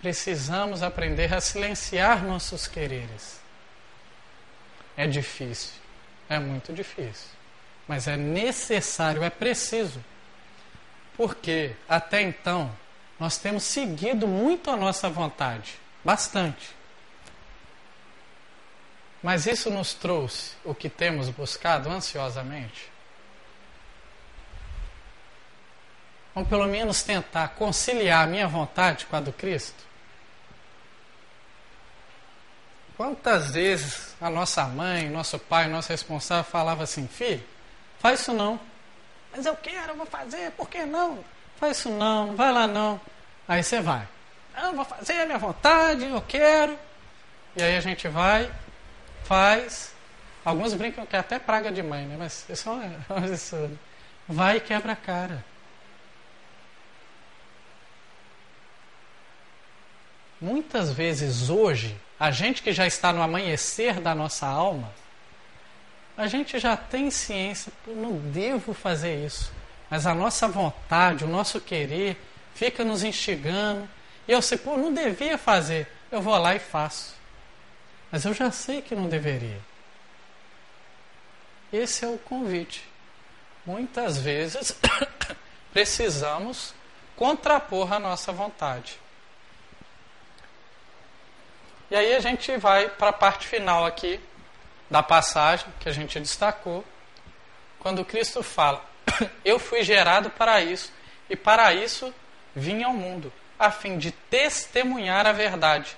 A: Precisamos aprender a silenciar nossos quereres. É difícil, é muito difícil, mas é necessário, é preciso. Porque até então nós temos seguido muito a nossa vontade, bastante. Mas isso nos trouxe o que temos buscado ansiosamente? Vamos pelo menos tentar conciliar a minha vontade com a do Cristo? Quantas vezes a nossa mãe, nosso pai, nosso responsável falava assim: filho, faz isso não. Mas eu quero, eu vou fazer, por que não? Faz isso não, vai lá não. Aí você vai. Eu vou fazer a minha vontade, eu quero. E aí a gente vai, faz. Alguns brincam que é até praga de mãe, né? Mas isso é [laughs] uma Vai e quebra a cara. Muitas vezes hoje, a gente que já está no amanhecer da nossa alma, a gente já tem ciência, eu não devo fazer isso. Mas a nossa vontade, o nosso querer, fica nos instigando. E eu sei, pô, não devia fazer. Eu vou lá e faço. Mas eu já sei que não deveria. Esse é o convite. Muitas vezes [coughs] precisamos contrapor a nossa vontade. E aí a gente vai para a parte final aqui da passagem que a gente destacou, quando Cristo fala: [coughs] Eu fui gerado para isso, e para isso vim ao mundo, a fim de testemunhar a verdade.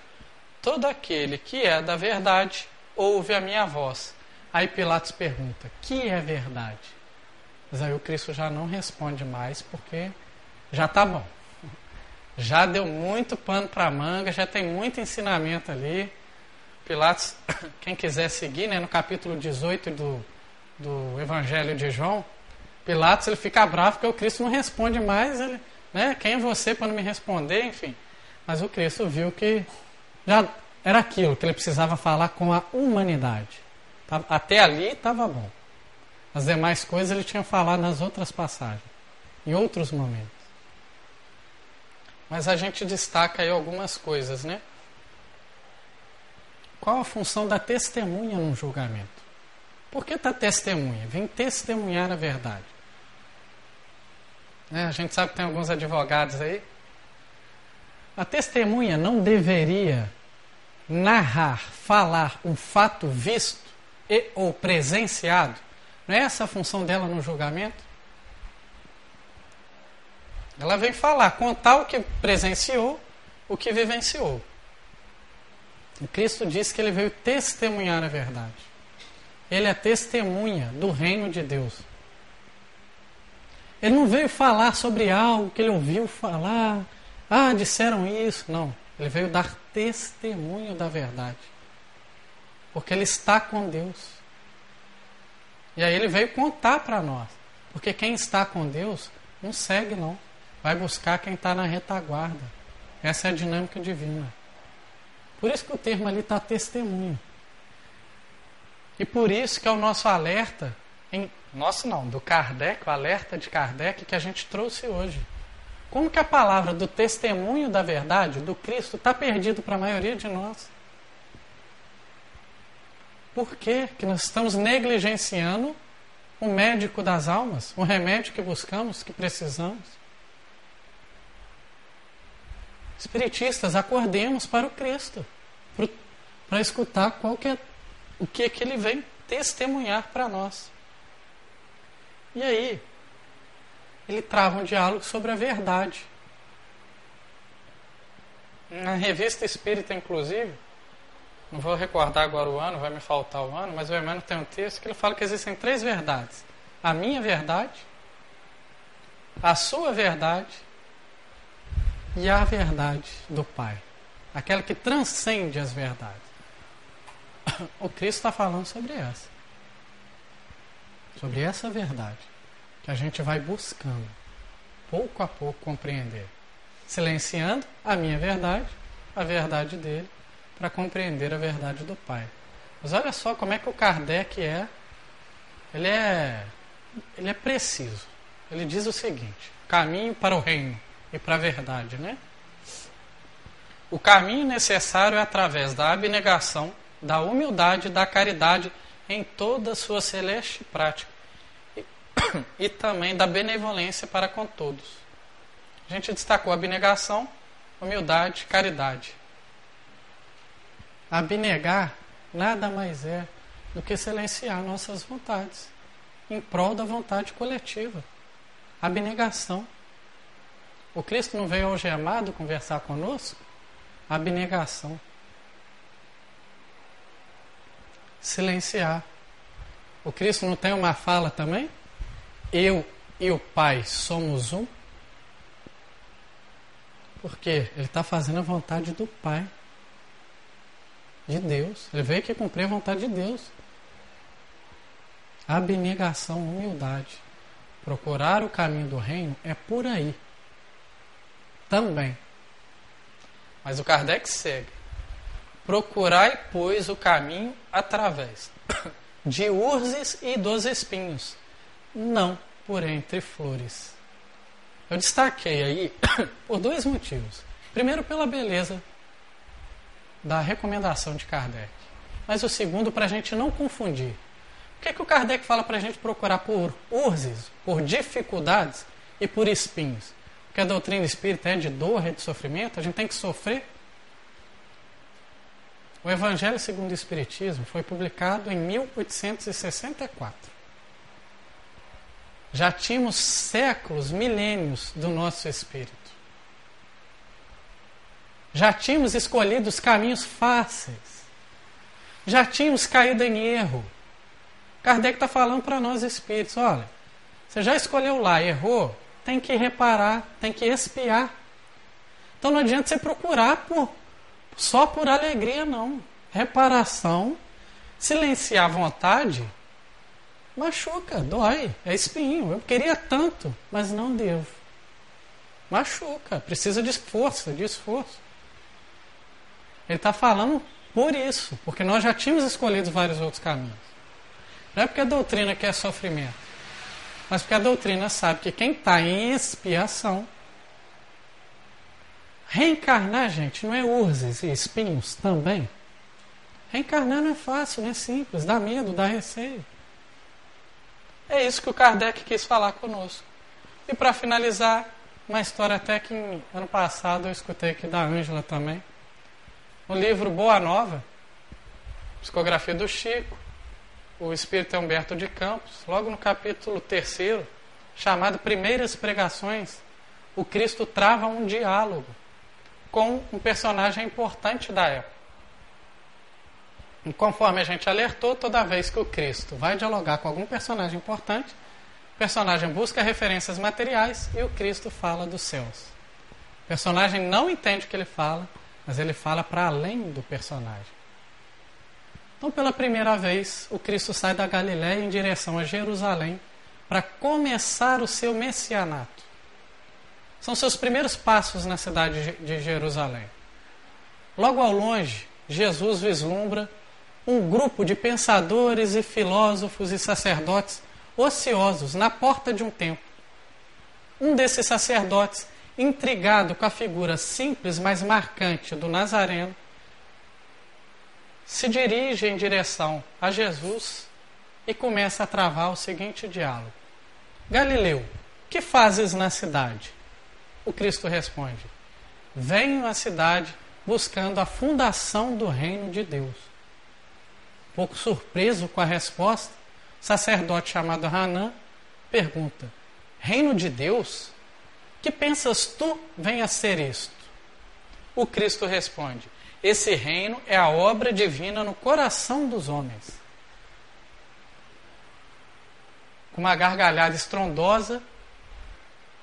A: Todo aquele que é da verdade ouve a minha voz. Aí Pilatos pergunta: Que é verdade? Mas aí o Cristo já não responde mais, porque já está bom [laughs] já deu muito pano para manga, já tem muito ensinamento ali. Pilatos, [coughs] quem quiser seguir, né, no capítulo 18 do, do Evangelho de João, Pilatos ele fica bravo porque o Cristo não responde mais, ele, né, quem é você para não me responder, enfim. Mas o Cristo viu que já era aquilo que ele precisava falar com a humanidade. Tá, até ali estava bom. As demais coisas ele tinha falado nas outras passagens, em outros momentos. Mas a gente destaca aí algumas coisas, né? Qual a função da testemunha num julgamento? Por que está testemunha? Vem testemunhar a verdade. É, a gente sabe que tem alguns advogados aí. A testemunha não deveria narrar, falar um fato visto e ou presenciado. Não é essa a função dela no julgamento? Ela vem falar, contar o que presenciou, o que vivenciou. E Cristo disse que ele veio testemunhar a verdade. Ele é testemunha do reino de Deus. Ele não veio falar sobre algo que ele ouviu falar. Ah, disseram isso. Não. Ele veio dar testemunho da verdade. Porque ele está com Deus. E aí ele veio contar para nós. Porque quem está com Deus não segue, não vai buscar quem está na retaguarda. Essa é a dinâmica divina. Por isso que o termo ali está testemunho. E por isso que é o nosso alerta, em, nosso não, do Kardec, o alerta de Kardec que a gente trouxe hoje. Como que a palavra do testemunho da verdade, do Cristo, está perdido para a maioria de nós? Por que, que nós estamos negligenciando o médico das almas, o remédio que buscamos, que precisamos? Espiritistas, acordemos para o Cristo, para escutar qual que é, o que, é que ele vem testemunhar para nós. E aí, ele trava um diálogo sobre a verdade. Na revista Espírita, inclusive, não vou recordar agora o ano, vai me faltar o ano, mas o Emmanuel tem um texto que ele fala que existem três verdades: a minha verdade, a sua verdade e a verdade do Pai, aquela que transcende as verdades. [coughs] O Cristo está falando sobre essa, sobre essa verdade que a gente vai buscando, pouco a pouco, compreender, silenciando a minha verdade, a verdade dele para compreender a verdade do Pai. Mas olha só como é que o Kardec é. Ele é, ele é preciso. Ele diz o seguinte: caminho para o reino e para a verdade, né? O caminho necessário é através da abnegação, da humildade, da caridade em toda a sua celeste prática e, [coughs] e também da benevolência para com todos. A gente destacou abnegação, humildade, caridade. Abnegar nada mais é do que silenciar nossas vontades em prol da vontade coletiva. Abnegação. O Cristo não veio algemado conversar conosco? Abnegação. Silenciar. O Cristo não tem uma fala também? Eu e o Pai somos um? Porque ele está fazendo a vontade do Pai de Deus. Ele veio aqui cumprir a vontade de Deus. Abnegação, humildade. Procurar o caminho do reino é por aí. Também. Mas o Kardec segue. Procurai, pois, o caminho através de urzes e dos espinhos, não por entre flores. Eu destaquei aí [coughs] por dois motivos. Primeiro, pela beleza da recomendação de Kardec. Mas o segundo, para a gente não confundir. O que, é que o Kardec fala para a gente procurar por urzes, por dificuldades e por espinhos? Porque a doutrina espírita é de dor, é de sofrimento, a gente tem que sofrer. O Evangelho segundo o Espiritismo foi publicado em 1864. Já tínhamos séculos, milênios do nosso espírito. Já tínhamos escolhido os caminhos fáceis. Já tínhamos caído em erro. Kardec está falando para nós espíritos: olha, você já escolheu lá, errou, tem que reparar, tem que espiar. Então não adianta você procurar por, só por alegria, não. Reparação, silenciar a vontade, machuca, dói, é espinho. Eu queria tanto, mas não devo. Machuca, precisa de esforço, de esforço. Ele está falando por isso, porque nós já tínhamos escolhido vários outros caminhos. Não é porque a doutrina quer sofrimento, mas porque a doutrina sabe que quem está em expiação. Reencarnar, gente, não é urzes e espinhos também? Reencarnar não é fácil, não é simples, dá medo, dá receio. É isso que o Kardec quis falar conosco. E para finalizar, uma história até que ano passado eu escutei aqui da Ângela também no livro Boa Nova, psicografia do Chico, o espírito Humberto de Campos, logo no capítulo 3, chamado Primeiras Pregações, o Cristo trava um diálogo com um personagem importante da época. E conforme a gente alertou, toda vez que o Cristo vai dialogar com algum personagem importante, o personagem busca referências materiais e o Cristo fala dos céus. O personagem não entende o que ele fala, mas ele fala para além do personagem. Então, pela primeira vez, o Cristo sai da Galiléia em direção a Jerusalém para começar o seu messianato. São seus primeiros passos na cidade de Jerusalém. Logo ao longe, Jesus vislumbra um grupo de pensadores e filósofos e sacerdotes ociosos na porta de um templo. Um desses sacerdotes intrigado com a figura simples, mas marcante do Nazareno, se dirige em direção a Jesus e começa a travar o seguinte diálogo: Galileu, que fazes na cidade? O Cristo responde: Venho à cidade buscando a fundação do reino de Deus. Pouco surpreso com a resposta, o sacerdote chamado Hanã pergunta: Reino de Deus? Que pensas tu venha a ser isto? O Cristo responde: Esse reino é a obra divina no coração dos homens. Com uma gargalhada estrondosa,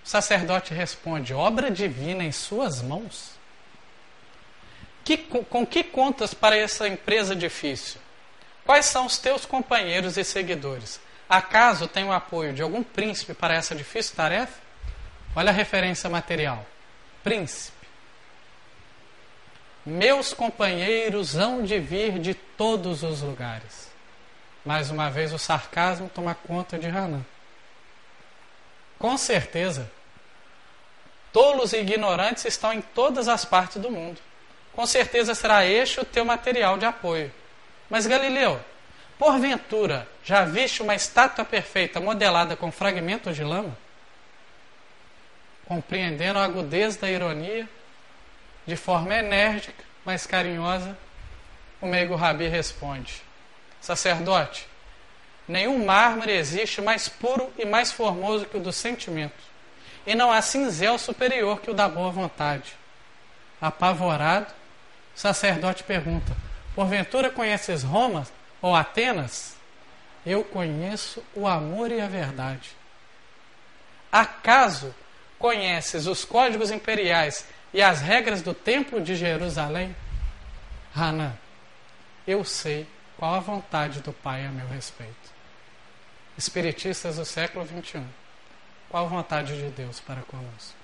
A: o sacerdote responde: Obra divina em suas mãos? Que, com que contas para essa empresa difícil? Quais são os teus companheiros e seguidores? Acaso tem o apoio de algum príncipe para essa difícil tarefa? Olha a referência material: príncipe. Meus companheiros hão de vir de todos os lugares. Mais uma vez o sarcasmo toma conta de Hanan. Com certeza, tolos e ignorantes estão em todas as partes do mundo. Com certeza será este o teu material de apoio. Mas Galileu, porventura, já viste uma estátua perfeita modelada com fragmentos de lama? Compreendendo a agudez da ironia, de forma enérgica, mas carinhosa, o meigo Rabi responde: Sacerdote, nenhum mármore existe mais puro e mais formoso que o do sentimento, e não há cinzel superior que o da boa vontade. Apavorado, o sacerdote pergunta: Porventura conheces Roma ou Atenas? Eu conheço o amor e a verdade. Acaso conheces os códigos imperiais e as regras do Templo de Jerusalém? Hanan, eu sei qual a vontade do Pai a meu respeito. Espiritistas do século XXI, qual a vontade de Deus para conosco?